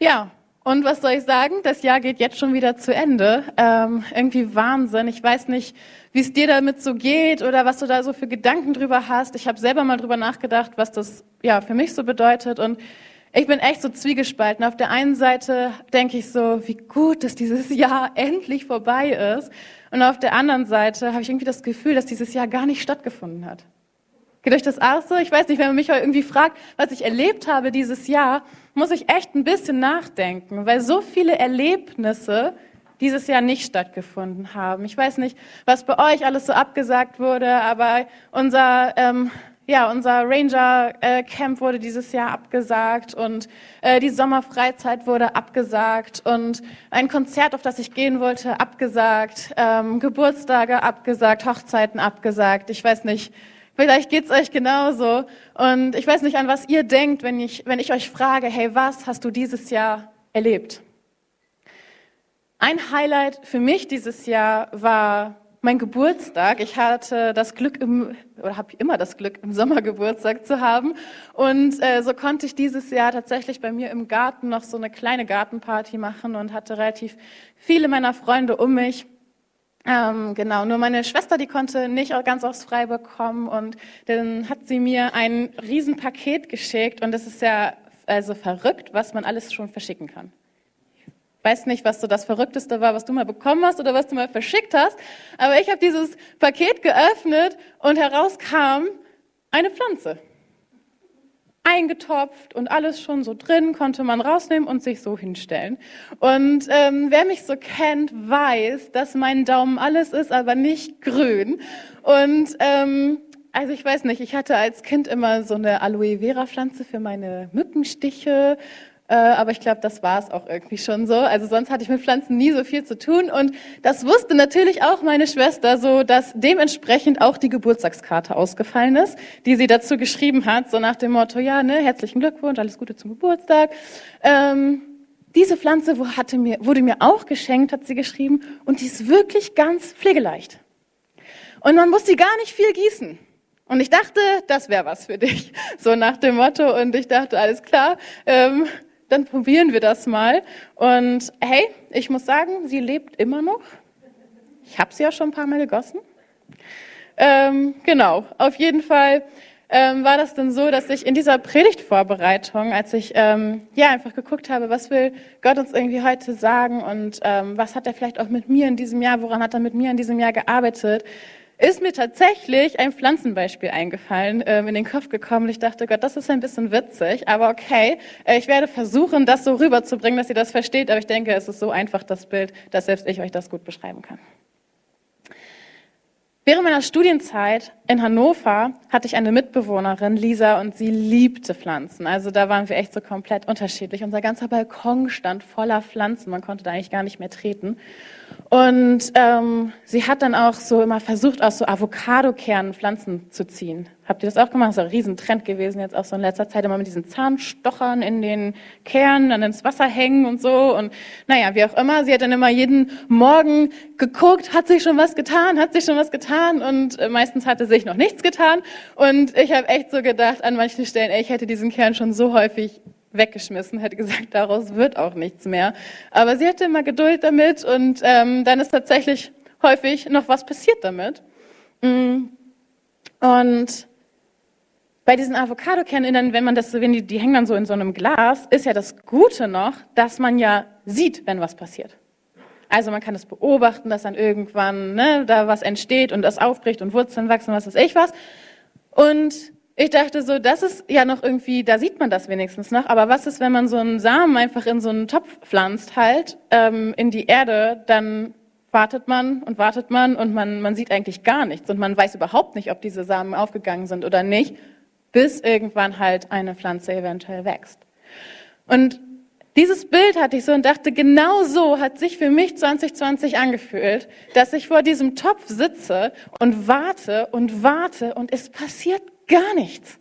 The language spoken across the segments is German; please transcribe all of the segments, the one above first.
Ja, und was soll ich sagen? Das Jahr geht jetzt schon wieder zu Ende. Ähm, irgendwie Wahnsinn. Ich weiß nicht, wie es dir damit so geht oder was du da so für Gedanken drüber hast. Ich habe selber mal drüber nachgedacht, was das ja für mich so bedeutet und ich bin echt so zwiegespalten. Auf der einen Seite denke ich so, wie gut, dass dieses Jahr endlich vorbei ist. Und auf der anderen Seite habe ich irgendwie das Gefühl, dass dieses Jahr gar nicht stattgefunden hat. Geht euch das auch so? Ich weiß nicht, wenn man mich irgendwie fragt, was ich erlebt habe dieses Jahr, muss ich echt ein bisschen nachdenken, weil so viele Erlebnisse dieses Jahr nicht stattgefunden haben. Ich weiß nicht, was bei euch alles so abgesagt wurde, aber unser ähm, ja, unser Ranger-Camp wurde dieses Jahr abgesagt und äh, die Sommerfreizeit wurde abgesagt und ein Konzert, auf das ich gehen wollte, abgesagt, ähm, Geburtstage abgesagt, Hochzeiten abgesagt. Ich weiß nicht, vielleicht geht's euch genauso. Und ich weiß nicht, an was ihr denkt, wenn ich, wenn ich euch frage, hey, was hast du dieses Jahr erlebt? Ein Highlight für mich dieses Jahr war mein Geburtstag. Ich hatte das Glück im, oder habe immer das Glück, im Sommer Geburtstag zu haben. Und äh, so konnte ich dieses Jahr tatsächlich bei mir im Garten noch so eine kleine Gartenparty machen und hatte relativ viele meiner Freunde um mich. Ähm, genau, nur meine Schwester, die konnte nicht ganz aufs Freiburg kommen und dann hat sie mir ein Riesenpaket geschickt und es ist ja also verrückt, was man alles schon verschicken kann weiß nicht, was so das Verrückteste war, was du mal bekommen hast oder was du mal verschickt hast, aber ich habe dieses Paket geöffnet und herauskam eine Pflanze. Eingetopft und alles schon so drin, konnte man rausnehmen und sich so hinstellen. Und ähm, wer mich so kennt, weiß, dass mein Daumen alles ist, aber nicht grün. Und ähm, also ich weiß nicht, ich hatte als Kind immer so eine Aloe Vera Pflanze für meine Mückenstiche äh, aber ich glaube, das war es auch irgendwie schon so. Also sonst hatte ich mit Pflanzen nie so viel zu tun. Und das wusste natürlich auch meine Schwester, so dass dementsprechend auch die Geburtstagskarte ausgefallen ist, die sie dazu geschrieben hat, so nach dem Motto, ja, ne, herzlichen Glückwunsch, alles Gute zum Geburtstag. Ähm, diese Pflanze hatte mir, wurde mir auch geschenkt, hat sie geschrieben, und die ist wirklich ganz pflegeleicht. Und man muss die gar nicht viel gießen. Und ich dachte, das wäre was für dich, so nach dem Motto. Und ich dachte, alles klar, ähm, dann probieren wir das mal. Und hey, ich muss sagen, sie lebt immer noch. Ich habe sie ja schon ein paar Mal gegossen. Ähm, genau, auf jeden Fall ähm, war das dann so, dass ich in dieser Predigtvorbereitung, als ich ähm, ja einfach geguckt habe, was will Gott uns irgendwie heute sagen und ähm, was hat er vielleicht auch mit mir in diesem Jahr, woran hat er mit mir in diesem Jahr gearbeitet, ist mir tatsächlich ein Pflanzenbeispiel eingefallen, äh, in den Kopf gekommen. Ich dachte, Gott, das ist ein bisschen witzig, aber okay, äh, ich werde versuchen, das so rüberzubringen, dass ihr das versteht, aber ich denke, es ist so einfach, das Bild, dass selbst ich euch das gut beschreiben kann. Während meiner Studienzeit in Hannover hatte ich eine Mitbewohnerin, Lisa, und sie liebte Pflanzen. Also da waren wir echt so komplett unterschiedlich. Unser ganzer Balkon stand voller Pflanzen, man konnte da eigentlich gar nicht mehr treten. Und ähm, sie hat dann auch so immer versucht, aus so Avocadokernen Pflanzen zu ziehen. Habt ihr das auch gemacht? Das ist ein Riesentrend gewesen jetzt auch so in letzter Zeit, immer mit diesen Zahnstochern in den Kernen, dann ins Wasser hängen und so. Und naja, wie auch immer, sie hat dann immer jeden Morgen geguckt, hat sich schon was getan, hat sich schon was getan und äh, meistens hatte sich noch nichts getan. Und ich habe echt so gedacht, an manchen Stellen, ey, ich hätte diesen Kern schon so häufig weggeschmissen, hätte gesagt, daraus wird auch nichts mehr. Aber sie hatte immer Geduld damit und ähm, dann ist tatsächlich häufig noch was passiert damit. Mm. Und bei diesen Avocado-Kernen, wenn man das, wenn die, die hängen dann so in so einem Glas, ist ja das Gute noch, dass man ja sieht, wenn was passiert. Also man kann es beobachten, dass dann irgendwann ne, da was entsteht und das aufbricht und Wurzeln wachsen, was weiß ich was. Und ich dachte so, das ist ja noch irgendwie, da sieht man das wenigstens noch. Aber was ist, wenn man so einen Samen einfach in so einen Topf pflanzt, halt ähm, in die Erde, dann wartet man und wartet man und man, man sieht eigentlich gar nichts und man weiß überhaupt nicht, ob diese Samen aufgegangen sind oder nicht, bis irgendwann halt eine Pflanze eventuell wächst. Und dieses Bild hatte ich so und dachte, genau so hat sich für mich 2020 angefühlt, dass ich vor diesem Topf sitze und warte und warte und es passiert Gar nichts.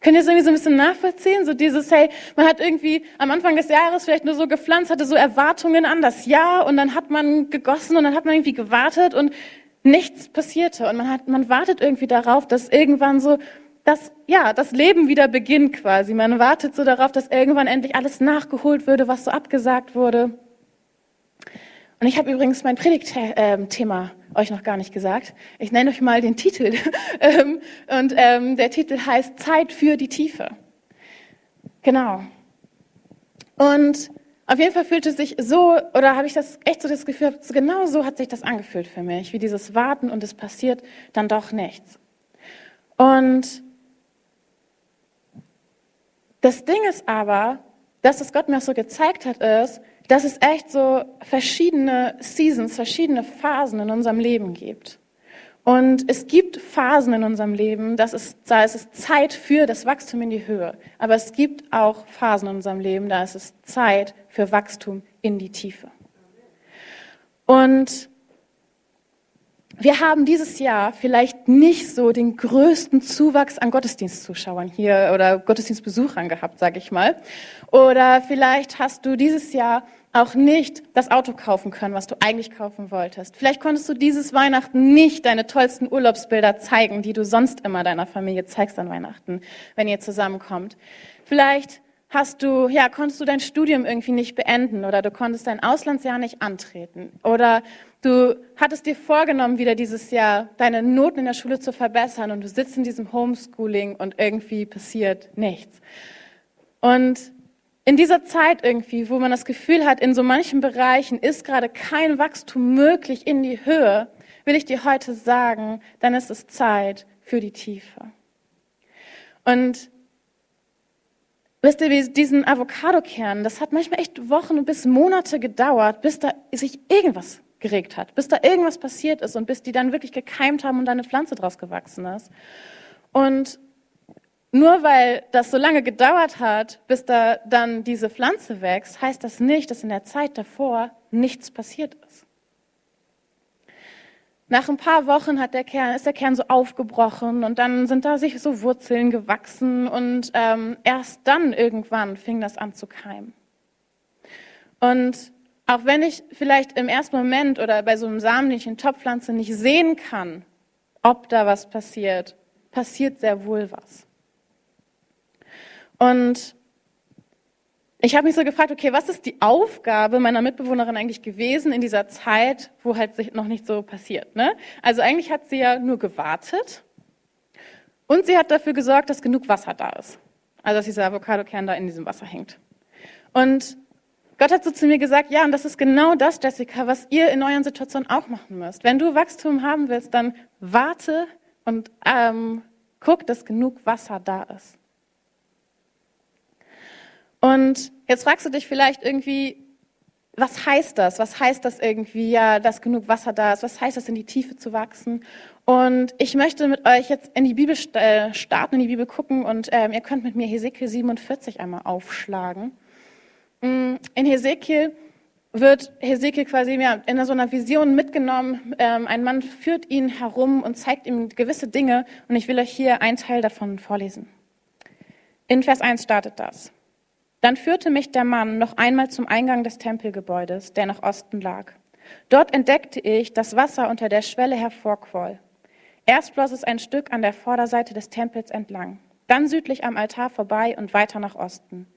Könnt ihr das irgendwie so ein bisschen nachvollziehen? So dieses, hey, man hat irgendwie am Anfang des Jahres vielleicht nur so gepflanzt, hatte so Erwartungen an das Jahr und dann hat man gegossen und dann hat man irgendwie gewartet und nichts passierte. Und man hat, man wartet irgendwie darauf, dass irgendwann so das, ja, das Leben wieder beginnt quasi. Man wartet so darauf, dass irgendwann endlich alles nachgeholt würde, was so abgesagt wurde. Und ich habe übrigens mein Predigtthema euch noch gar nicht gesagt. Ich nenne euch mal den Titel. Ähm, und ähm, der Titel heißt Zeit für die Tiefe. Genau. Und auf jeden Fall fühlt es sich so, oder habe ich das echt so das Gefühl, genau so hat sich das angefühlt für mich, wie dieses Warten und es passiert dann doch nichts. Und das Ding ist aber, dass es Gott mir auch so gezeigt hat, ist, dass es echt so verschiedene Seasons, verschiedene Phasen in unserem Leben gibt. Und es gibt Phasen in unserem Leben, das ist, da ist es Zeit für das Wachstum in die Höhe. Aber es gibt auch Phasen in unserem Leben, da ist es Zeit für Wachstum in die Tiefe. Und wir haben dieses Jahr vielleicht nicht so den größten Zuwachs an Gottesdienstzuschauern hier oder Gottesdienstbesuchern gehabt, sage ich mal. Oder vielleicht hast du dieses Jahr auch nicht das Auto kaufen können, was du eigentlich kaufen wolltest. Vielleicht konntest du dieses Weihnachten nicht deine tollsten Urlaubsbilder zeigen, die du sonst immer deiner Familie zeigst an Weihnachten, wenn ihr zusammenkommt. Vielleicht hast du, ja, konntest du dein Studium irgendwie nicht beenden oder du konntest dein Auslandsjahr nicht antreten oder du hattest dir vorgenommen, wieder dieses Jahr deine Noten in der Schule zu verbessern und du sitzt in diesem Homeschooling und irgendwie passiert nichts. Und in dieser Zeit irgendwie, wo man das Gefühl hat, in so manchen Bereichen ist gerade kein Wachstum möglich in die Höhe, will ich dir heute sagen, dann ist es Zeit für die Tiefe. Und wisst ihr, diesen Avocadokern, das hat manchmal echt Wochen bis Monate gedauert, bis da sich irgendwas geregt hat, bis da irgendwas passiert ist und bis die dann wirklich gekeimt haben und da eine Pflanze draus gewachsen ist. Und nur weil das so lange gedauert hat, bis da dann diese Pflanze wächst, heißt das nicht, dass in der Zeit davor nichts passiert ist. Nach ein paar Wochen hat der Kern, ist der Kern so aufgebrochen und dann sind da sich so Wurzeln gewachsen und ähm, erst dann irgendwann fing das an zu keimen. Und auch wenn ich vielleicht im ersten Moment oder bei so einem samenlichen Topfpflanze nicht sehen kann, ob da was passiert, passiert sehr wohl was. Und ich habe mich so gefragt, okay, was ist die Aufgabe meiner Mitbewohnerin eigentlich gewesen in dieser Zeit, wo halt sich noch nicht so passiert? Ne? Also eigentlich hat sie ja nur gewartet und sie hat dafür gesorgt, dass genug Wasser da ist. Also dass dieser Avocadokern da in diesem Wasser hängt. Und Gott hat so zu mir gesagt, ja, und das ist genau das, Jessica, was ihr in euren Situationen auch machen müsst. Wenn du Wachstum haben willst, dann warte und ähm, guck, dass genug Wasser da ist. Und jetzt fragst du dich vielleicht irgendwie, was heißt das? Was heißt das irgendwie, ja, dass genug Wasser da ist? Was heißt das, in die Tiefe zu wachsen? Und ich möchte mit euch jetzt in die Bibel äh, starten, in die Bibel gucken und ähm, ihr könnt mit mir Hesekiel 47 einmal aufschlagen. Mm, in Hesekiel wird Hesekiel quasi ja, in so einer Vision mitgenommen. Ähm, ein Mann führt ihn herum und zeigt ihm gewisse Dinge. Und ich will euch hier einen Teil davon vorlesen. In Vers 1 startet das. Dann führte mich der Mann noch einmal zum Eingang des Tempelgebäudes, der nach Osten lag. Dort entdeckte ich, dass Wasser unter der Schwelle hervorquoll. Erst floss es ein Stück an der Vorderseite des Tempels entlang, dann südlich am Altar vorbei und weiter nach Osten.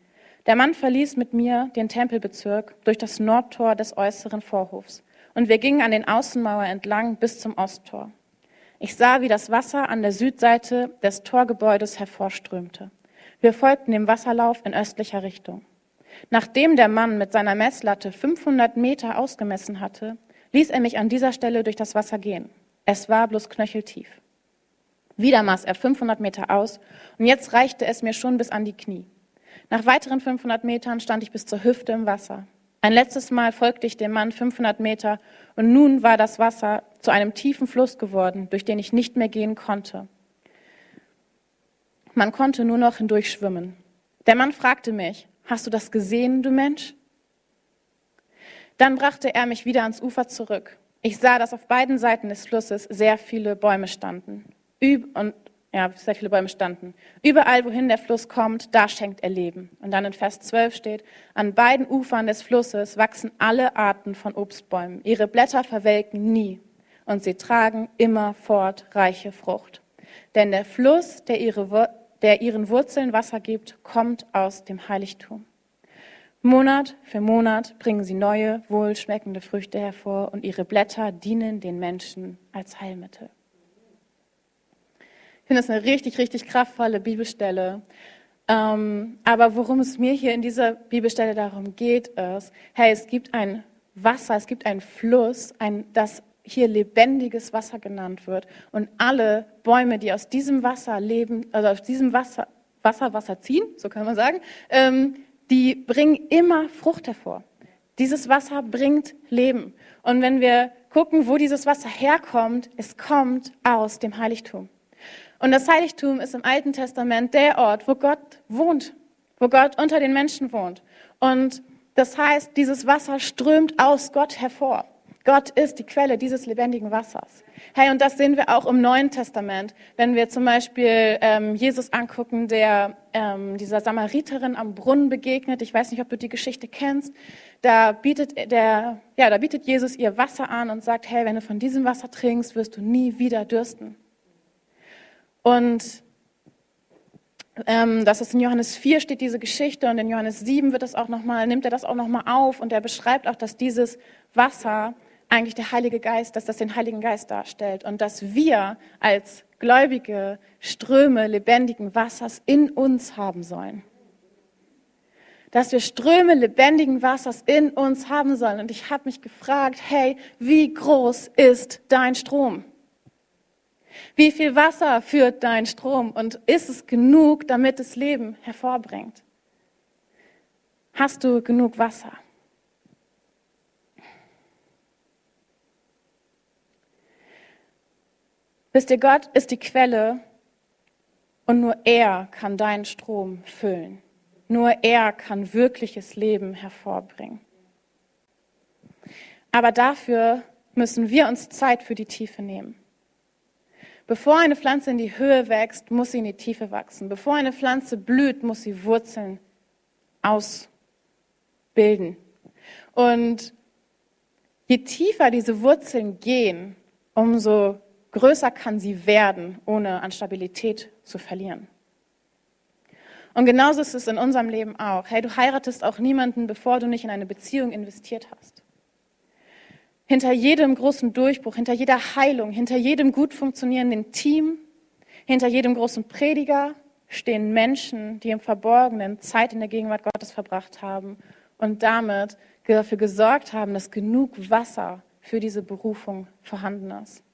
Der Mann verließ mit mir den Tempelbezirk durch das Nordtor des äußeren Vorhofs, und wir gingen an den Außenmauer entlang bis zum Osttor. Ich sah, wie das Wasser an der Südseite des Torgebäudes hervorströmte. Wir folgten dem Wasserlauf in östlicher Richtung. Nachdem der Mann mit seiner Messlatte 500 Meter ausgemessen hatte, ließ er mich an dieser Stelle durch das Wasser gehen. Es war bloß knöcheltief. Wieder maß er 500 Meter aus und jetzt reichte es mir schon bis an die Knie. Nach weiteren 500 Metern stand ich bis zur Hüfte im Wasser. Ein letztes Mal folgte ich dem Mann 500 Meter und nun war das Wasser zu einem tiefen Fluss geworden, durch den ich nicht mehr gehen konnte. Man konnte nur noch hindurch schwimmen. Der Mann fragte mich, hast du das gesehen, du Mensch? Dann brachte er mich wieder ans Ufer zurück. Ich sah, dass auf beiden Seiten des Flusses sehr viele Bäume standen. Üb und ja, sehr viele Bäume standen. Überall, wohin der Fluss kommt, da schenkt er Leben. Und dann in Vers 12 steht, an beiden Ufern des Flusses wachsen alle Arten von Obstbäumen. Ihre Blätter verwelken nie und sie tragen immerfort reiche Frucht. Denn der Fluss, der, ihre, der ihren Wurzeln Wasser gibt, kommt aus dem Heiligtum. Monat für Monat bringen sie neue, wohlschmeckende Früchte hervor und ihre Blätter dienen den Menschen als Heilmittel. Ich finde das eine richtig, richtig kraftvolle Bibelstelle. Ähm, aber worum es mir hier in dieser Bibelstelle darum geht, ist, hey, es gibt ein Wasser, es gibt einen Fluss, ein, das hier lebendiges Wasser genannt wird. Und alle Bäume, die aus diesem Wasser leben, also aus diesem Wasser, Wasser, Wasser ziehen, so kann man sagen, ähm, die bringen immer Frucht hervor. Dieses Wasser bringt Leben. Und wenn wir gucken, wo dieses Wasser herkommt, es kommt aus dem Heiligtum. Und das Heiligtum ist im Alten Testament der Ort, wo Gott wohnt, wo Gott unter den Menschen wohnt. Und das heißt, dieses Wasser strömt aus Gott hervor. Gott ist die Quelle dieses lebendigen Wassers. Hey, und das sehen wir auch im Neuen Testament, wenn wir zum Beispiel ähm, Jesus angucken, der ähm, dieser Samariterin am Brunnen begegnet. Ich weiß nicht, ob du die Geschichte kennst. Da bietet der, ja, da bietet Jesus ihr Wasser an und sagt, hey, wenn du von diesem Wasser trinkst, wirst du nie wieder dürsten. Und ähm, das ist in Johannes 4 steht diese Geschichte und in Johannes 7 wird das auch noch mal, nimmt er das auch nochmal auf und er beschreibt auch, dass dieses Wasser eigentlich der Heilige Geist, dass das den Heiligen Geist darstellt und dass wir als gläubige Ströme lebendigen Wassers in uns haben sollen. Dass wir Ströme lebendigen Wassers in uns haben sollen. Und ich habe mich gefragt, hey, wie groß ist dein Strom? Wie viel Wasser führt dein Strom und ist es genug, damit es Leben hervorbringt? Hast du genug Wasser? Wisst ihr, Gott ist die Quelle und nur er kann deinen Strom füllen. Nur er kann wirkliches Leben hervorbringen. Aber dafür müssen wir uns Zeit für die Tiefe nehmen. Bevor eine Pflanze in die Höhe wächst, muss sie in die Tiefe wachsen. Bevor eine Pflanze blüht, muss sie Wurzeln ausbilden. Und je tiefer diese Wurzeln gehen, umso größer kann sie werden, ohne an Stabilität zu verlieren. Und genauso ist es in unserem Leben auch. Hey, du heiratest auch niemanden, bevor du nicht in eine Beziehung investiert hast. Hinter jedem großen Durchbruch, hinter jeder Heilung, hinter jedem gut funktionierenden Team, hinter jedem großen Prediger stehen Menschen, die im Verborgenen Zeit in der Gegenwart Gottes verbracht haben und damit dafür gesorgt haben, dass genug Wasser für diese Berufung vorhanden ist.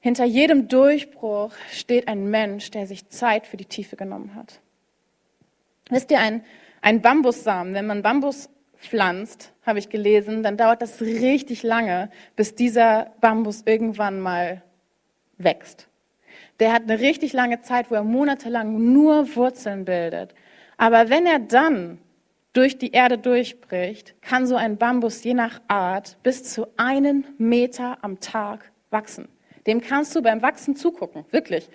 Hinter jedem Durchbruch steht ein Mensch, der sich Zeit für die Tiefe genommen hat. Wisst ihr, ein, ein Bambussamen, wenn man Bambus pflanzt, habe ich gelesen, dann dauert das richtig lange, bis dieser Bambus irgendwann mal wächst. Der hat eine richtig lange Zeit, wo er monatelang nur Wurzeln bildet. Aber wenn er dann durch die Erde durchbricht, kann so ein Bambus je nach Art bis zu einen Meter am Tag wachsen. Dem kannst du beim Wachsen zugucken, wirklich.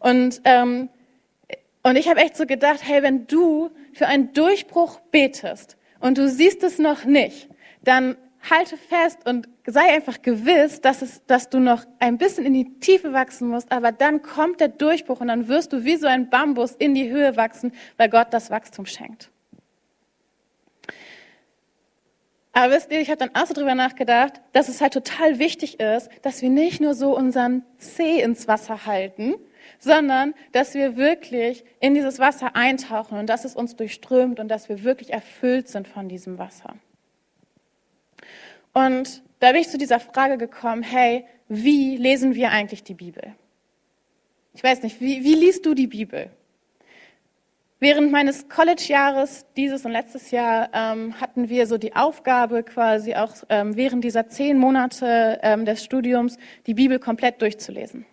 Und, ähm, und ich habe echt so gedacht, hey, wenn du für einen Durchbruch betest, und du siehst es noch nicht, dann halte fest und sei einfach gewiss, dass, es, dass du noch ein bisschen in die Tiefe wachsen musst, aber dann kommt der Durchbruch und dann wirst du wie so ein Bambus in die Höhe wachsen, weil Gott das Wachstum schenkt. Aber wisst ihr, ich habe dann auch so drüber nachgedacht, dass es halt total wichtig ist, dass wir nicht nur so unseren Zeh ins Wasser halten, sondern dass wir wirklich in dieses Wasser eintauchen und dass es uns durchströmt und dass wir wirklich erfüllt sind von diesem Wasser. Und da bin ich zu dieser Frage gekommen, hey, wie lesen wir eigentlich die Bibel? Ich weiß nicht, wie, wie liest du die Bibel? Während meines College-Jahres, dieses und letztes Jahr, ähm, hatten wir so die Aufgabe, quasi auch ähm, während dieser zehn Monate ähm, des Studiums die Bibel komplett durchzulesen.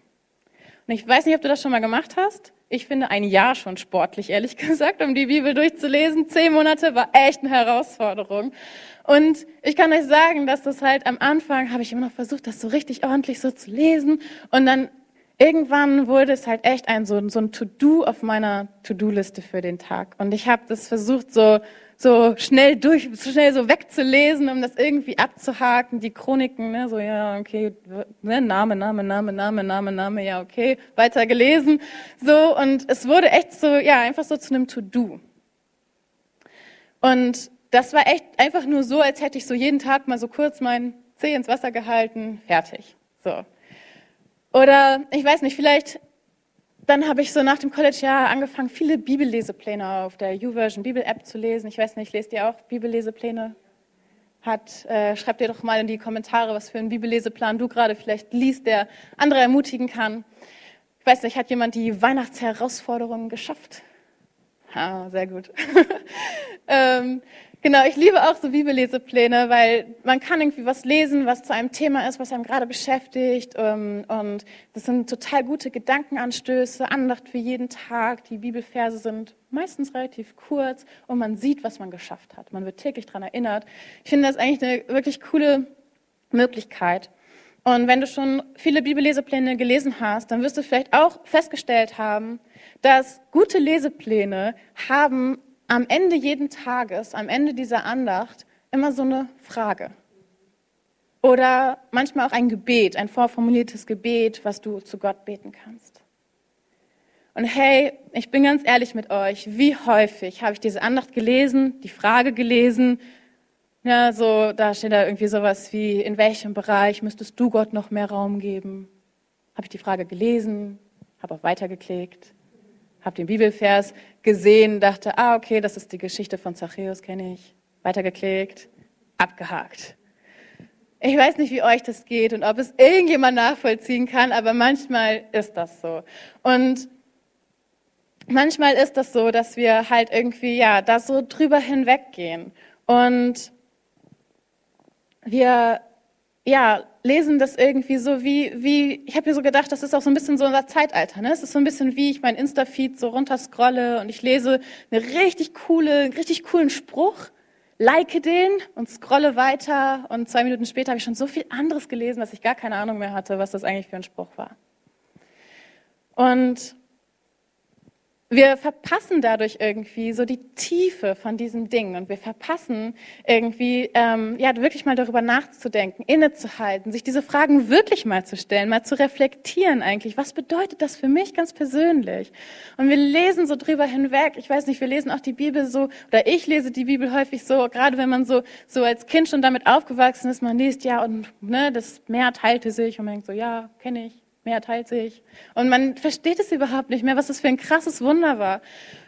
Und ich weiß nicht, ob du das schon mal gemacht hast. Ich finde ein Jahr schon sportlich, ehrlich gesagt, um die Bibel durchzulesen. Zehn Monate war echt eine Herausforderung. Und ich kann euch sagen, dass das halt am Anfang habe ich immer noch versucht, das so richtig ordentlich so zu lesen. Und dann irgendwann wurde es halt echt ein so, so ein To-Do auf meiner To-Do-Liste für den Tag. Und ich habe das versucht, so, so schnell durch, so schnell so wegzulesen, um das irgendwie abzuhaken. Die Chroniken, ne, so ja, okay, ne, Name, Name, Name, Name, Name, Name, ja, okay, weiter gelesen. So, und es wurde echt so, ja, einfach so zu einem To-Do. Und das war echt einfach nur so, als hätte ich so jeden Tag mal so kurz meinen Zeh ins Wasser gehalten, fertig. So. Oder ich weiß nicht, vielleicht dann habe ich so nach dem College-Jahr angefangen, viele Bibellesepläne auf der YouVersion Bibel-App zu lesen. Ich weiß nicht, lest ihr auch Bibellesepläne? Hat, äh, schreibt ihr doch mal in die Kommentare, was für einen Bibelleseplan du gerade vielleicht liest, der andere ermutigen kann. Ich weiß nicht, hat jemand die Weihnachtsherausforderungen geschafft? Ah, sehr gut. ähm, Genau, ich liebe auch so Bibellesepläne, weil man kann irgendwie was lesen, was zu einem Thema ist, was einem gerade beschäftigt. Ähm, und das sind total gute Gedankenanstöße, Andacht für jeden Tag. Die Bibelverse sind meistens relativ kurz und man sieht, was man geschafft hat. Man wird täglich daran erinnert. Ich finde das eigentlich eine wirklich coole Möglichkeit. Und wenn du schon viele Bibellesepläne gelesen hast, dann wirst du vielleicht auch festgestellt haben, dass gute Lesepläne haben am Ende jeden Tages, am Ende dieser Andacht, immer so eine Frage. Oder manchmal auch ein Gebet, ein vorformuliertes Gebet, was du zu Gott beten kannst. Und hey, ich bin ganz ehrlich mit euch, wie häufig habe ich diese Andacht gelesen, die Frage gelesen, ja, so, da steht da irgendwie sowas wie, in welchem Bereich müsstest du Gott noch mehr Raum geben? Habe ich die Frage gelesen, habe auch weitergeklickt, habe den Bibelvers gesehen, dachte, ah, okay, das ist die Geschichte von Zachäus, kenne ich. Weitergeklickt, abgehakt. Ich weiß nicht, wie euch das geht und ob es irgendjemand nachvollziehen kann, aber manchmal ist das so. Und manchmal ist das so, dass wir halt irgendwie, ja, da so drüber hinweggehen. Und wir ja, lesen das irgendwie so wie, wie ich habe mir so gedacht, das ist auch so ein bisschen so unser Zeitalter. Ne? Es ist so ein bisschen wie ich mein Insta-Feed so runterscrolle und ich lese eine richtig coole, richtig coolen Spruch, like den und scrolle weiter und zwei Minuten später habe ich schon so viel anderes gelesen, dass ich gar keine Ahnung mehr hatte, was das eigentlich für ein Spruch war. Und wir verpassen dadurch irgendwie so die Tiefe von diesen Dingen und wir verpassen irgendwie, ähm, ja, wirklich mal darüber nachzudenken, innezuhalten, sich diese Fragen wirklich mal zu stellen, mal zu reflektieren eigentlich. Was bedeutet das für mich ganz persönlich? Und wir lesen so drüber hinweg. Ich weiß nicht, wir lesen auch die Bibel so, oder ich lese die Bibel häufig so, gerade wenn man so, so als Kind schon damit aufgewachsen ist, man liest ja und, ne, das Meer teilte sich und man denkt so, ja, kenne ich mehr teilt sich. Und man versteht es überhaupt nicht mehr, was das für ein krasses Wunder war.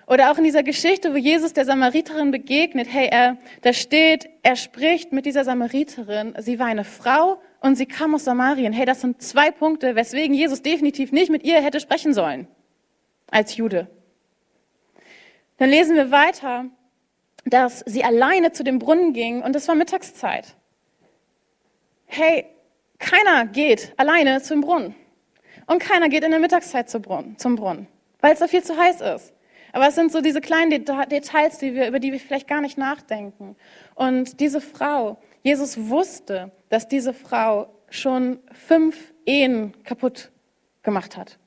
Oder auch in dieser Geschichte, wo Jesus der Samariterin begegnet, hey, er, da steht, er spricht mit dieser Samariterin, sie war eine Frau und sie kam aus Samarien. Hey, das sind zwei Punkte, weswegen Jesus definitiv nicht mit ihr hätte sprechen sollen, als Jude. Dann lesen wir weiter, dass sie alleine zu dem Brunnen ging und es war Mittagszeit. Hey, keiner geht alleine zum Brunnen. Und keiner geht in der Mittagszeit zum Brunnen, weil es da viel zu heiß ist. Aber es sind so diese kleinen Details, die wir, über die wir vielleicht gar nicht nachdenken. Und diese Frau, Jesus wusste, dass diese Frau schon fünf Ehen kaputt gemacht hat.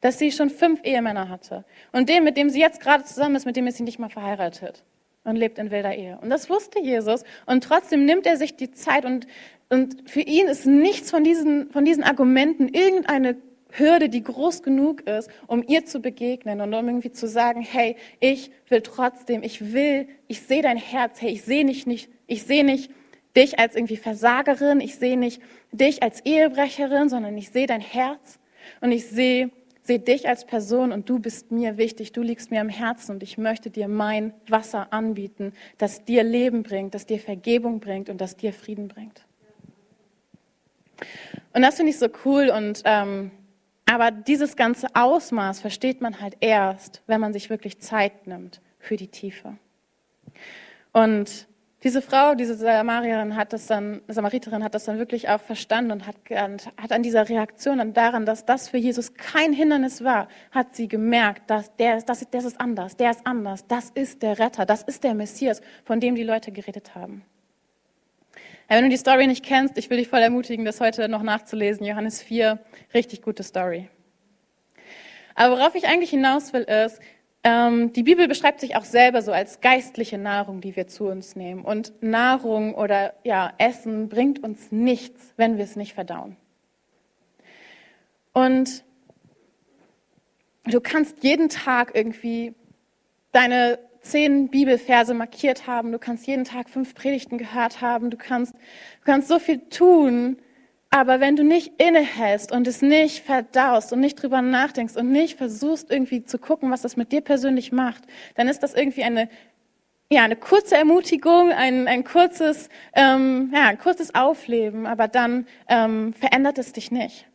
Dass sie schon fünf Ehemänner hatte. Und dem, mit dem sie jetzt gerade zusammen ist, mit dem ist sie nicht mal verheiratet und lebt in wilder Ehe. Und das wusste Jesus. Und trotzdem nimmt er sich die Zeit und, und für ihn ist nichts von diesen, von diesen Argumenten irgendeine Hürde, die groß genug ist, um ihr zu begegnen und um irgendwie zu sagen, hey, ich will trotzdem, ich will, ich sehe dein Herz, hey, ich sehe nicht, nicht, ich sehe nicht dich als irgendwie Versagerin, ich sehe nicht dich als Ehebrecherin, sondern ich sehe dein Herz und ich sehe, sehe dich als Person und du bist mir wichtig, du liegst mir am Herzen und ich möchte dir mein Wasser anbieten, das dir Leben bringt, das dir Vergebung bringt und das dir Frieden bringt. Und das finde ich so cool und ähm, aber dieses ganze Ausmaß versteht man halt erst, wenn man sich wirklich Zeit nimmt für die Tiefe. Und diese Frau, diese Samariterin hat das dann, Samariterin hat das dann wirklich auch verstanden und hat, hat an dieser Reaktion und daran, dass das für Jesus kein Hindernis war, hat sie gemerkt, dass der, das, das ist anders, der ist anders, das ist der Retter, das ist der Messias, von dem die Leute geredet haben. Wenn du die Story nicht kennst, ich will dich voll ermutigen, das heute noch nachzulesen. Johannes 4, richtig gute Story. Aber worauf ich eigentlich hinaus will, ist, ähm, die Bibel beschreibt sich auch selber so als geistliche Nahrung, die wir zu uns nehmen. Und Nahrung oder ja, Essen bringt uns nichts, wenn wir es nicht verdauen. Und du kannst jeden Tag irgendwie deine zehn Bibelverse markiert haben, du kannst jeden Tag fünf Predigten gehört haben, du kannst, du kannst so viel tun, aber wenn du nicht innehältst und es nicht verdaust und nicht drüber nachdenkst und nicht versuchst irgendwie zu gucken, was das mit dir persönlich macht, dann ist das irgendwie eine, ja, eine kurze Ermutigung, ein, ein, kurzes, ähm, ja, ein kurzes Aufleben, aber dann ähm, verändert es dich nicht.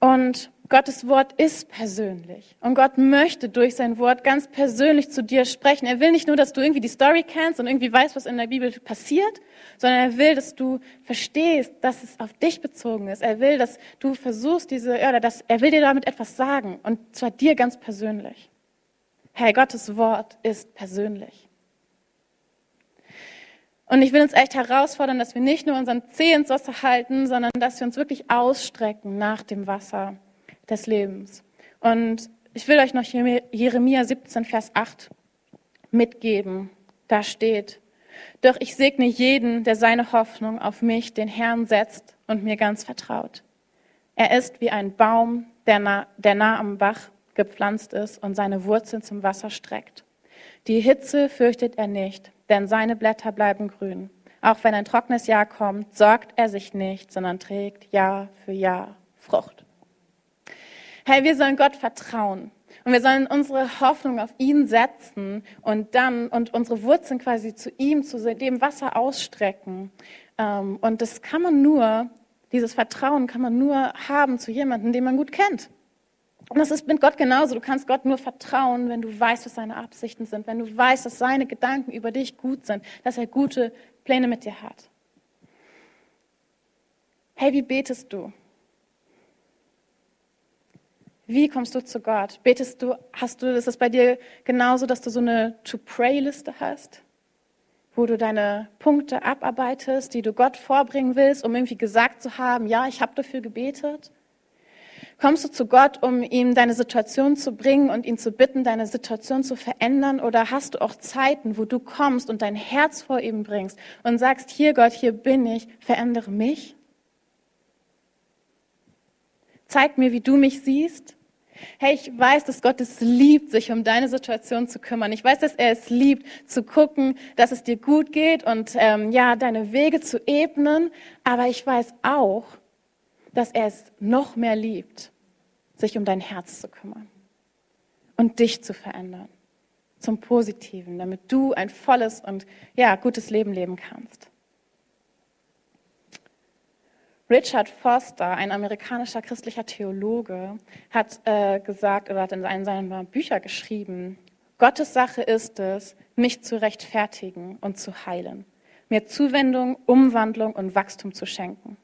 Und Gottes Wort ist persönlich. Und Gott möchte durch sein Wort ganz persönlich zu dir sprechen. Er will nicht nur, dass du irgendwie die Story kennst und irgendwie weißt, was in der Bibel passiert, sondern er will, dass du verstehst, dass es auf dich bezogen ist. Er will, dass du versuchst, diese, oder dass, er will dir damit etwas sagen. Und zwar dir ganz persönlich. Hey, Gottes Wort ist persönlich. Und ich will uns echt herausfordern, dass wir nicht nur unseren Zeh ins Wasser halten, sondern dass wir uns wirklich ausstrecken nach dem Wasser des Lebens. Und ich will euch noch Jeremia 17, Vers 8 mitgeben. Da steht, doch ich segne jeden, der seine Hoffnung auf mich, den Herrn, setzt und mir ganz vertraut. Er ist wie ein Baum, der nah, der nah am Bach gepflanzt ist und seine Wurzeln zum Wasser streckt. Die Hitze fürchtet er nicht, denn seine Blätter bleiben grün. Auch wenn ein trockenes Jahr kommt, sorgt er sich nicht, sondern trägt Jahr für Jahr Frucht. Hey, wir sollen Gott vertrauen. Und wir sollen unsere Hoffnung auf ihn setzen und dann und unsere Wurzeln quasi zu ihm, zu dem Wasser ausstrecken. Ähm, und das kann man nur, dieses Vertrauen kann man nur haben zu jemandem, den man gut kennt. Und das ist mit Gott genauso. Du kannst Gott nur vertrauen, wenn du weißt, was seine Absichten sind, wenn du weißt, dass seine Gedanken über dich gut sind, dass er gute Pläne mit dir hat. Hey, wie betest du? Wie kommst du zu Gott? Betest du, hast du, ist es bei dir genauso, dass du so eine To-Pray-Liste hast, wo du deine Punkte abarbeitest, die du Gott vorbringen willst, um irgendwie gesagt zu haben, ja, ich habe dafür gebetet? Kommst du zu Gott, um ihm deine Situation zu bringen und ihn zu bitten, deine Situation zu verändern? Oder hast du auch Zeiten, wo du kommst und dein Herz vor ihm bringst und sagst, hier Gott, hier bin ich, verändere mich? Zeig mir, wie du mich siehst. Hey, ich weiß, dass Gott es liebt, sich um deine Situation zu kümmern. Ich weiß, dass er es liebt, zu gucken, dass es dir gut geht und ähm, ja, deine Wege zu ebnen. Aber ich weiß auch, dass er es noch mehr liebt, sich um dein Herz zu kümmern und dich zu verändern zum Positiven, damit du ein volles und ja, gutes Leben leben kannst. Richard Foster, ein amerikanischer christlicher Theologe, hat äh, gesagt oder hat in einem seiner Bücher geschrieben, Gottes Sache ist es, mich zu rechtfertigen und zu heilen, mir Zuwendung, Umwandlung und Wachstum zu schenken.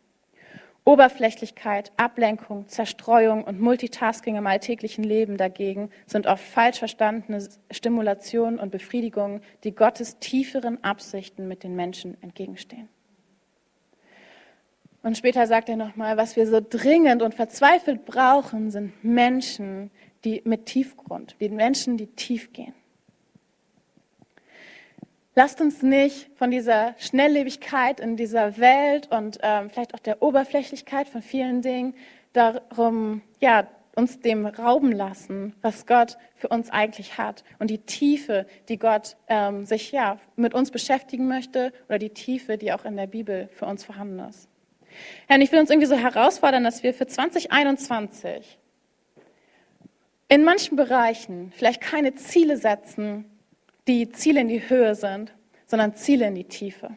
Oberflächlichkeit, Ablenkung, Zerstreuung und Multitasking im alltäglichen Leben dagegen sind oft falsch verstandene Stimulationen und Befriedigungen, die Gottes tieferen Absichten mit den Menschen entgegenstehen. Und später sagt er nochmal, was wir so dringend und verzweifelt brauchen, sind Menschen, die mit Tiefgrund, die Menschen, die tief gehen. Lasst uns nicht von dieser Schnelllebigkeit in dieser Welt und ähm, vielleicht auch der Oberflächlichkeit von vielen Dingen darum, ja, uns dem rauben lassen, was Gott für uns eigentlich hat und die Tiefe, die Gott ähm, sich ja mit uns beschäftigen möchte oder die Tiefe, die auch in der Bibel für uns vorhanden ist. Herr, und ich will uns irgendwie so herausfordern, dass wir für 2021 in manchen Bereichen vielleicht keine Ziele setzen, die Ziele in die Höhe sind, sondern Ziele in die Tiefe.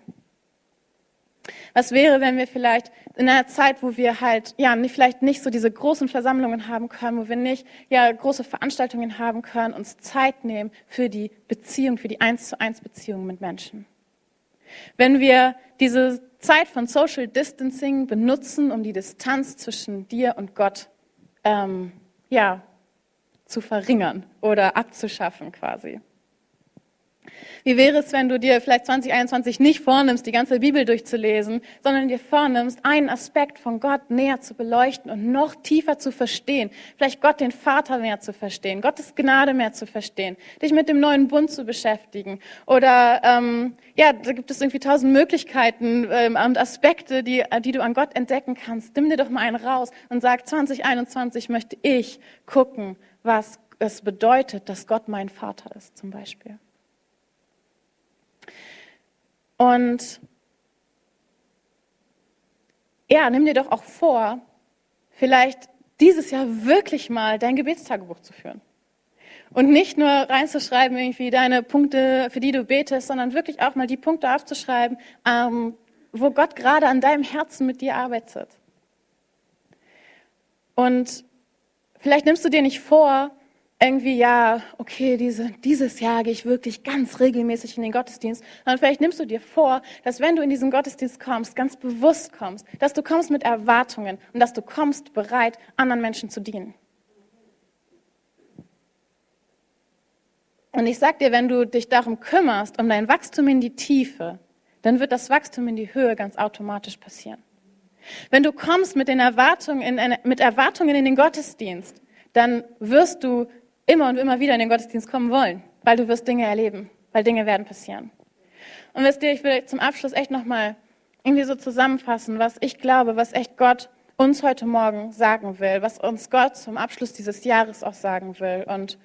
Was wäre, wenn wir vielleicht in einer Zeit, wo wir halt, ja, vielleicht nicht so diese großen Versammlungen haben können, wo wir nicht, ja, große Veranstaltungen haben können, uns Zeit nehmen für die Beziehung, für die Eins zu Eins Beziehung mit Menschen. Wenn wir diese Zeit von Social Distancing benutzen, um die Distanz zwischen dir und Gott ähm, ja, zu verringern oder abzuschaffen quasi. Wie wäre es, wenn du dir vielleicht 2021 nicht vornimmst, die ganze Bibel durchzulesen, sondern dir vornimmst, einen Aspekt von Gott näher zu beleuchten und noch tiefer zu verstehen? Vielleicht Gott den Vater mehr zu verstehen, Gottes Gnade mehr zu verstehen, dich mit dem neuen Bund zu beschäftigen. Oder ähm, ja, da gibt es irgendwie tausend Möglichkeiten ähm, und Aspekte, die, die du an Gott entdecken kannst. Nimm dir doch mal einen raus und sag, 2021 möchte ich gucken, was es bedeutet, dass Gott mein Vater ist, zum Beispiel. Und ja, nimm dir doch auch vor, vielleicht dieses Jahr wirklich mal dein Gebetstagebuch zu führen. Und nicht nur reinzuschreiben, irgendwie deine Punkte, für die du betest, sondern wirklich auch mal die Punkte aufzuschreiben, ähm, wo Gott gerade an deinem Herzen mit dir arbeitet. Und vielleicht nimmst du dir nicht vor, irgendwie, ja, okay, diese, dieses Jahr gehe ich wirklich ganz regelmäßig in den Gottesdienst. Und vielleicht nimmst du dir vor, dass wenn du in diesen Gottesdienst kommst, ganz bewusst kommst, dass du kommst mit Erwartungen und dass du kommst bereit, anderen Menschen zu dienen. Und ich sag dir, wenn du dich darum kümmerst, um dein Wachstum in die Tiefe, dann wird das Wachstum in die Höhe ganz automatisch passieren. Wenn du kommst mit den Erwartungen in, mit Erwartungen in den Gottesdienst, dann wirst du immer und immer wieder in den Gottesdienst kommen wollen, weil du wirst Dinge erleben, weil Dinge werden passieren. Und wisst ihr, ich will zum Abschluss echt nochmal irgendwie so zusammenfassen, was ich glaube, was echt Gott uns heute Morgen sagen will, was uns Gott zum Abschluss dieses Jahres auch sagen will. Und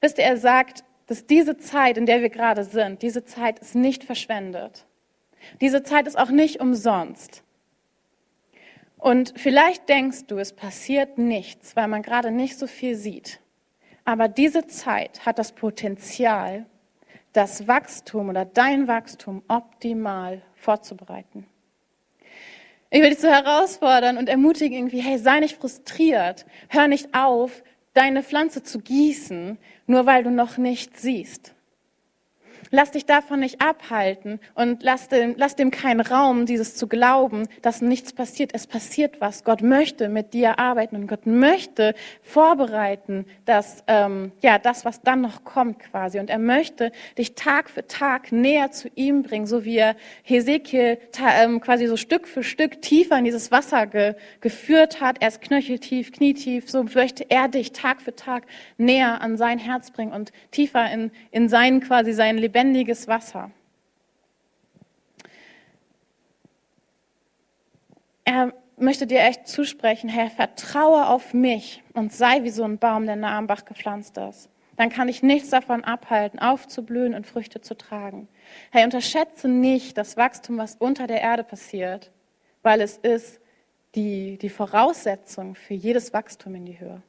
wisst ihr, er sagt, dass diese Zeit, in der wir gerade sind, diese Zeit ist nicht verschwendet. Diese Zeit ist auch nicht umsonst. Und vielleicht denkst du, es passiert nichts, weil man gerade nicht so viel sieht. Aber diese Zeit hat das Potenzial, das Wachstum oder dein Wachstum optimal vorzubereiten. Ich will dich so herausfordern und ermutigen irgendwie, hey, sei nicht frustriert. Hör nicht auf, deine Pflanze zu gießen, nur weil du noch nicht siehst. Lass dich davon nicht abhalten und lass dem, lass dem keinen Raum, dieses zu glauben, dass nichts passiert. Es passiert was. Gott möchte mit dir arbeiten und Gott möchte vorbereiten, dass, ähm, ja, das, was dann noch kommt quasi. Und er möchte dich Tag für Tag näher zu ihm bringen, so wie er Hesekiel ähm, quasi so Stück für Stück tiefer in dieses Wasser ge, geführt hat. Erst knöcheltief, knietief. So möchte er dich Tag für Tag näher an sein Herz bringen und tiefer in, in sein quasi sein Leben lebendiges Wasser. Er möchte dir echt zusprechen, Herr, vertraue auf mich und sei wie so ein Baum, der nah am Bach gepflanzt ist. Dann kann ich nichts davon abhalten, aufzublühen und Früchte zu tragen. Herr, unterschätze nicht das Wachstum, was unter der Erde passiert, weil es ist die, die Voraussetzung für jedes Wachstum in die Höhe.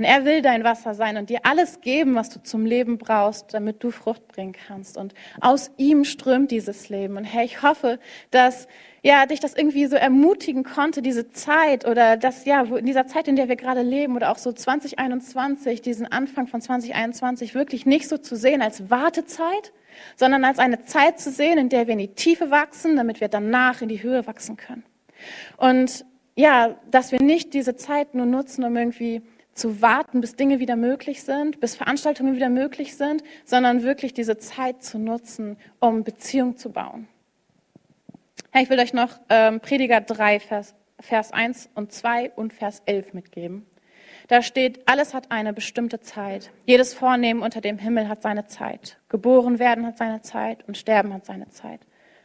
Und er will dein Wasser sein und dir alles geben, was du zum Leben brauchst, damit du Frucht bringen kannst. Und aus ihm strömt dieses Leben. Und Herr, ich hoffe, dass ja, dich das irgendwie so ermutigen konnte, diese Zeit oder das, ja, in dieser Zeit, in der wir gerade leben oder auch so 2021, diesen Anfang von 2021 wirklich nicht so zu sehen als Wartezeit, sondern als eine Zeit zu sehen, in der wir in die Tiefe wachsen, damit wir danach in die Höhe wachsen können. Und ja, dass wir nicht diese Zeit nur nutzen, um irgendwie zu warten, bis Dinge wieder möglich sind, bis Veranstaltungen wieder möglich sind, sondern wirklich diese Zeit zu nutzen, um Beziehung zu bauen. Ja, ich will euch noch ähm, Prediger 3, Vers, Vers 1 und 2 und Vers 11 mitgeben. Da steht, alles hat eine bestimmte Zeit. Jedes Vornehmen unter dem Himmel hat seine Zeit. Geboren werden hat seine Zeit und sterben hat seine Zeit.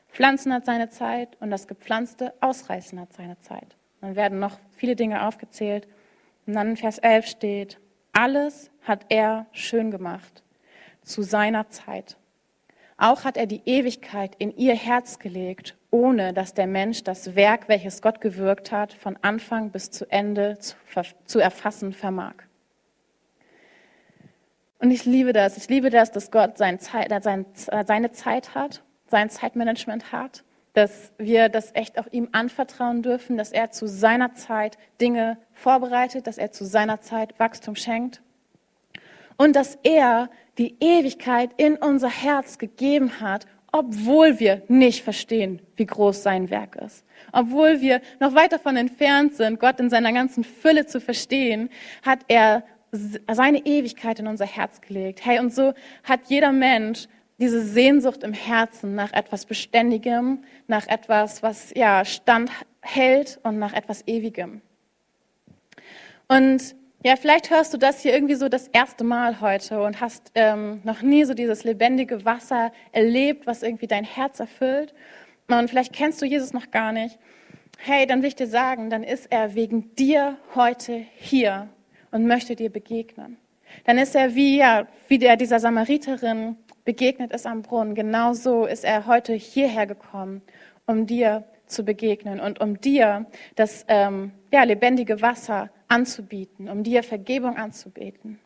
Pflanzen hat seine Zeit und das Gepflanzte ausreißen hat seine Zeit. Dann werden noch viele Dinge aufgezählt. Und dann in Vers 11 steht, alles hat er schön gemacht zu seiner Zeit. Auch hat er die Ewigkeit in ihr Herz gelegt, ohne dass der Mensch das Werk, welches Gott gewirkt hat, von Anfang bis zu Ende zu, erfassen vermag. Und ich liebe das. Ich liebe das, dass Gott seine Zeit, seine Zeit hat, sein Zeitmanagement hat dass wir das echt auch ihm anvertrauen dürfen, dass er zu seiner Zeit Dinge vorbereitet, dass er zu seiner Zeit Wachstum schenkt und dass er die Ewigkeit in unser Herz gegeben hat, obwohl wir nicht verstehen, wie groß sein Werk ist. Obwohl wir noch weit davon entfernt sind, Gott in seiner ganzen Fülle zu verstehen, hat er seine Ewigkeit in unser Herz gelegt. Hey, und so hat jeder Mensch diese Sehnsucht im Herzen nach etwas Beständigem, nach etwas, was ja standhält und nach etwas Ewigem. Und ja, vielleicht hörst du das hier irgendwie so das erste Mal heute und hast ähm, noch nie so dieses lebendige Wasser erlebt, was irgendwie dein Herz erfüllt. Und vielleicht kennst du Jesus noch gar nicht. Hey, dann will ich dir sagen, dann ist er wegen dir heute hier und möchte dir begegnen. Dann ist er wie, ja, wie der dieser Samariterin begegnet ist am Brunnen. Genauso ist er heute hierher gekommen, um dir zu begegnen und um dir das ähm, ja, lebendige Wasser anzubieten, um dir Vergebung anzubieten.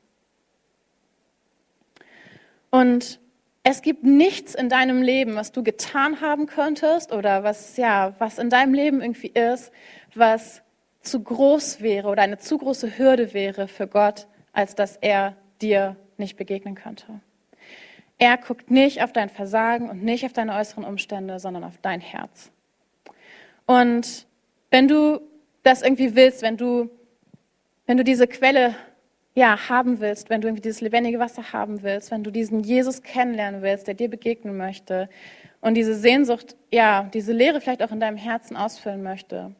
Und es gibt nichts in deinem Leben, was du getan haben könntest oder was, ja, was in deinem Leben irgendwie ist, was zu groß wäre oder eine zu große Hürde wäre für Gott, als dass er dir nicht begegnen könnte. Er guckt nicht auf dein Versagen und nicht auf deine äußeren Umstände, sondern auf dein Herz. Und wenn du das irgendwie willst, wenn du, wenn du diese Quelle ja, haben willst, wenn du irgendwie dieses lebendige Wasser haben willst, wenn du diesen Jesus kennenlernen willst, der dir begegnen möchte und diese Sehnsucht, ja, diese Leere vielleicht auch in deinem Herzen ausfüllen möchte,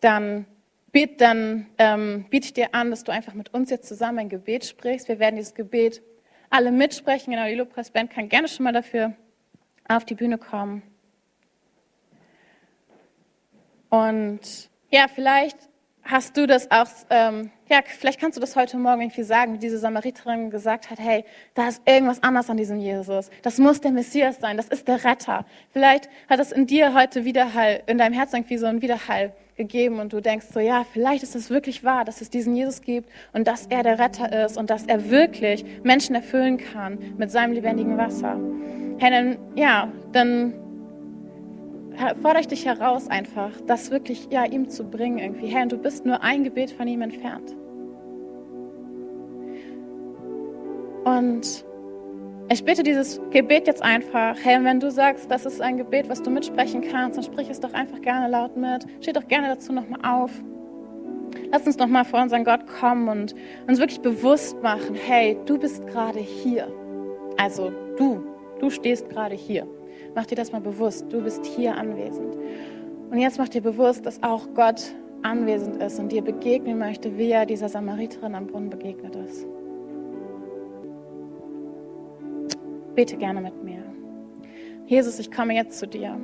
dann biet, dann ähm, biete ich dir an, dass du einfach mit uns jetzt zusammen ein Gebet sprichst. Wir werden dieses Gebet alle mitsprechen. Genau, die Lobpreisband kann gerne schon mal dafür auf die Bühne kommen. Und ja, vielleicht hast du das auch, ähm, ja, vielleicht kannst du das heute Morgen irgendwie sagen, wie diese Samariterin gesagt hat, hey, da ist irgendwas anders an diesem Jesus. Das muss der Messias sein, das ist der Retter. Vielleicht hat es in dir heute Widerhall, in deinem Herzen irgendwie so einen Widerhall gegeben und du denkst so, ja, vielleicht ist es wirklich wahr, dass es diesen Jesus gibt und dass er der Retter ist und dass er wirklich Menschen erfüllen kann mit seinem lebendigen Wasser. Hey, dann, ja, dann fordere ich dich heraus einfach, das wirklich ja, ihm zu bringen irgendwie. Und du bist nur ein Gebet von ihm entfernt. Und ich bitte dieses Gebet jetzt einfach. Hey, wenn du sagst, das ist ein Gebet, was du mitsprechen kannst, dann sprich es doch einfach gerne laut mit. Steh doch gerne dazu nochmal auf. Lass uns nochmal vor unseren Gott kommen und uns wirklich bewusst machen, hey, du bist gerade hier. Also du, du stehst gerade hier. Mach dir das mal bewusst, du bist hier anwesend. Und jetzt mach dir bewusst, dass auch Gott anwesend ist und dir begegnen möchte, wie er dieser Samariterin am Brunnen begegnet ist. Bete gerne mit mir. Jesus, ich komme jetzt zu dir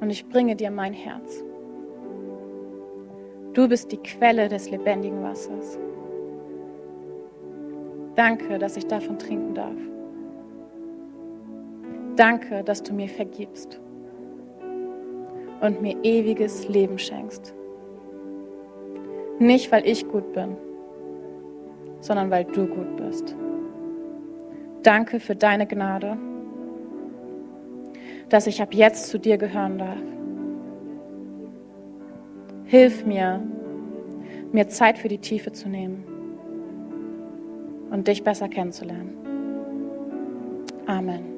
und ich bringe dir mein Herz. Du bist die Quelle des lebendigen Wassers. Danke, dass ich davon trinken darf. Danke, dass du mir vergibst und mir ewiges Leben schenkst. Nicht, weil ich gut bin, sondern weil du gut bist. Danke für deine Gnade, dass ich ab jetzt zu dir gehören darf. Hilf mir, mir Zeit für die Tiefe zu nehmen und dich besser kennenzulernen. Amen.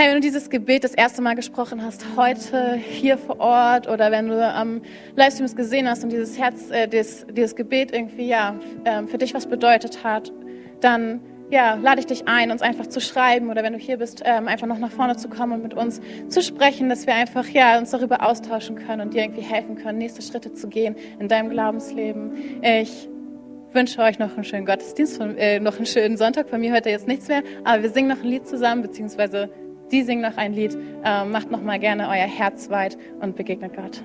Hey, wenn du dieses Gebet das erste Mal gesprochen hast, heute hier vor Ort oder wenn du am Livestream es gesehen hast und dieses Herz, äh, dieses, dieses Gebet irgendwie ja äh, für dich was bedeutet hat, dann ja, lade ich dich ein, uns einfach zu schreiben oder wenn du hier bist, ähm, einfach noch nach vorne zu kommen und mit uns zu sprechen, dass wir einfach ja, uns darüber austauschen können und dir irgendwie helfen können, nächste Schritte zu gehen in deinem Glaubensleben. Ich wünsche euch noch einen schönen Gottesdienst, von, äh, noch einen schönen Sonntag. Von mir heute jetzt nichts mehr, aber wir singen noch ein Lied zusammen, beziehungsweise die singen noch ein Lied. Äh, macht noch mal gerne euer Herz weit und begegnet Gott.